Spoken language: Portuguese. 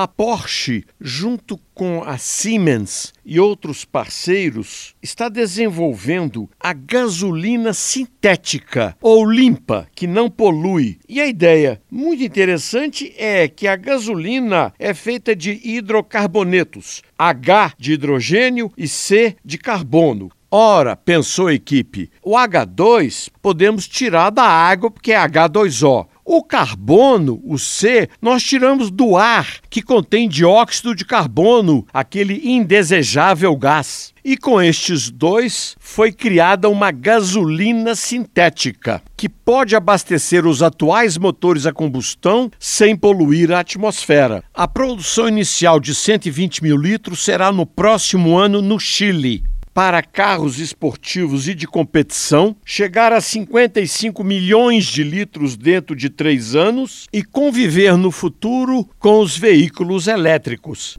A Porsche, junto com a Siemens e outros parceiros, está desenvolvendo a gasolina sintética ou limpa, que não polui. E a ideia muito interessante é que a gasolina é feita de hidrocarbonetos, H de hidrogênio e C de carbono. Ora, pensou a equipe, o H2 podemos tirar da água porque é H2O. O carbono, o C, nós tiramos do ar, que contém dióxido de carbono, aquele indesejável gás. E com estes dois foi criada uma gasolina sintética, que pode abastecer os atuais motores a combustão sem poluir a atmosfera. A produção inicial de 120 mil litros será no próximo ano no Chile para carros esportivos e de competição, chegar a 55 milhões de litros dentro de três anos e conviver no futuro com os veículos elétricos.